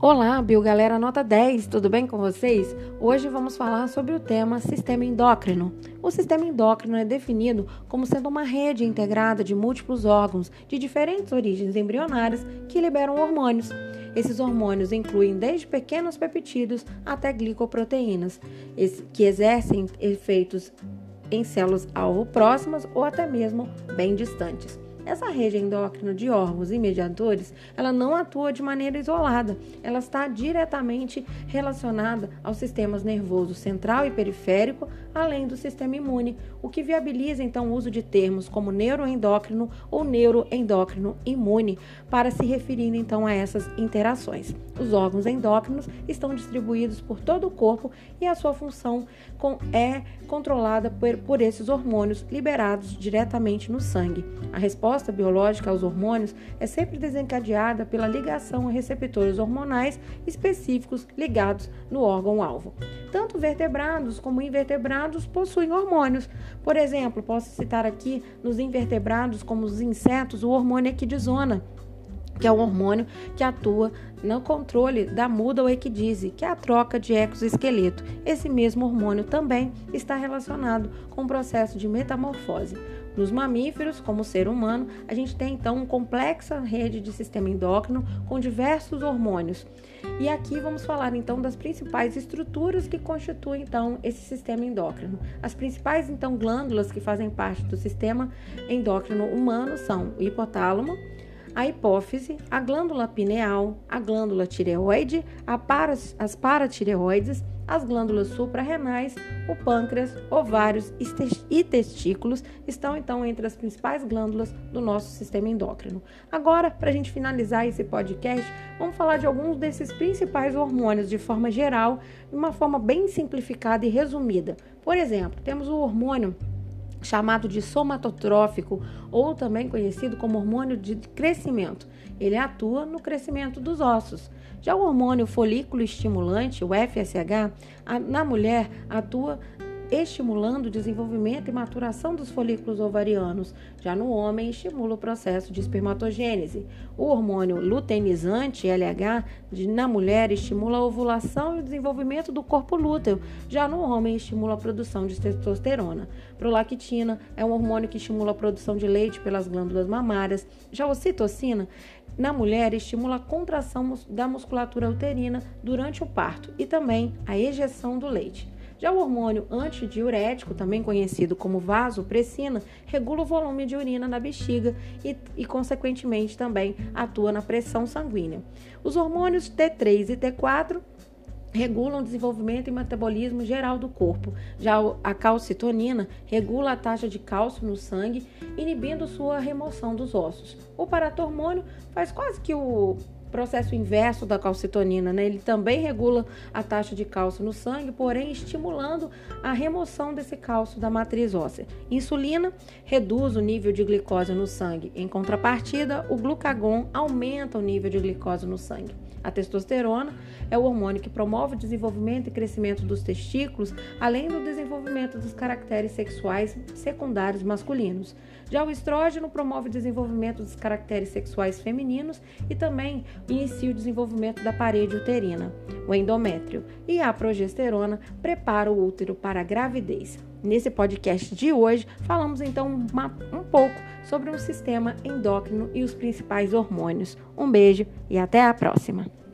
Olá, Bio Galera Nota 10, tudo bem com vocês? Hoje vamos falar sobre o tema sistema endócrino. O sistema endócrino é definido como sendo uma rede integrada de múltiplos órgãos de diferentes origens embrionárias que liberam hormônios. Esses hormônios incluem desde pequenos peptídeos até glicoproteínas, que exercem efeitos em células-alvo próximas ou até mesmo bem distantes. Essa rede endócrina de órgãos e mediadores, ela não atua de maneira isolada, ela está diretamente relacionada aos sistemas nervoso central e periférico, além do sistema imune, o que viabiliza então o uso de termos como neuroendócrino ou neuroendócrino imune para se referir então a essas interações. Os órgãos endócrinos estão distribuídos por todo o corpo e a sua função é controlada por, por esses hormônios liberados diretamente no sangue. A resposta resposta biológica aos hormônios é sempre desencadeada pela ligação a receptores hormonais específicos ligados no órgão-alvo. Tanto vertebrados como invertebrados possuem hormônios. Por exemplo, posso citar aqui nos invertebrados, como os insetos, o hormônio equidizona, que é um hormônio que atua no controle da muda ou equidise, que é a troca de exoesqueleto. Esse mesmo hormônio também está relacionado com o processo de metamorfose. Nos mamíferos, como ser humano, a gente tem então uma complexa rede de sistema endócrino com diversos hormônios. E aqui vamos falar então das principais estruturas que constituem então esse sistema endócrino. As principais então glândulas que fazem parte do sistema endócrino humano são o hipotálamo, a hipófise, a glândula pineal, a glândula tireoide, para, as paratireoides, as glândulas suprarrenais, o pâncreas, ovários e testículos estão então entre as principais glândulas do nosso sistema endócrino. Agora, para a gente finalizar esse podcast, vamos falar de alguns desses principais hormônios de forma geral, de uma forma bem simplificada e resumida. Por exemplo, temos o hormônio chamado de somatotrófico ou também conhecido como hormônio de crescimento. Ele atua no crescimento dos ossos. Já o hormônio folículo estimulante, o FSH, na mulher atua estimulando o desenvolvimento e maturação dos folículos ovarianos. Já no homem, estimula o processo de espermatogênese. O hormônio luteinizante, LH, na mulher, estimula a ovulação e o desenvolvimento do corpo lúteo. Já no homem, estimula a produção de testosterona. Prolactina é um hormônio que estimula a produção de leite pelas glândulas mamárias. Já a ocitocina, na mulher, estimula a contração da musculatura uterina durante o parto e também a ejeção do leite. Já o hormônio antidiurético, também conhecido como vasopressina, regula o volume de urina na bexiga e, e, consequentemente, também atua na pressão sanguínea. Os hormônios T3 e T4 regulam o desenvolvimento e metabolismo geral do corpo. Já a calcitonina regula a taxa de cálcio no sangue, inibindo sua remoção dos ossos. O paratormônio faz quase que o processo inverso da calcitonina, né? Ele também regula a taxa de cálcio no sangue, porém estimulando a remoção desse cálcio da matriz óssea. Insulina reduz o nível de glicose no sangue. Em contrapartida, o glucagon aumenta o nível de glicose no sangue. A testosterona é o hormônio que promove o desenvolvimento e crescimento dos testículos, além do desenvolvimento dos caracteres sexuais secundários masculinos. Já o estrógeno promove o desenvolvimento dos caracteres sexuais femininos e também inicia o desenvolvimento da parede uterina, o endométrio. E a progesterona prepara o útero para a gravidez. Nesse podcast de hoje, falamos então uma, um pouco sobre o sistema endócrino e os principais hormônios. Um beijo e até a próxima!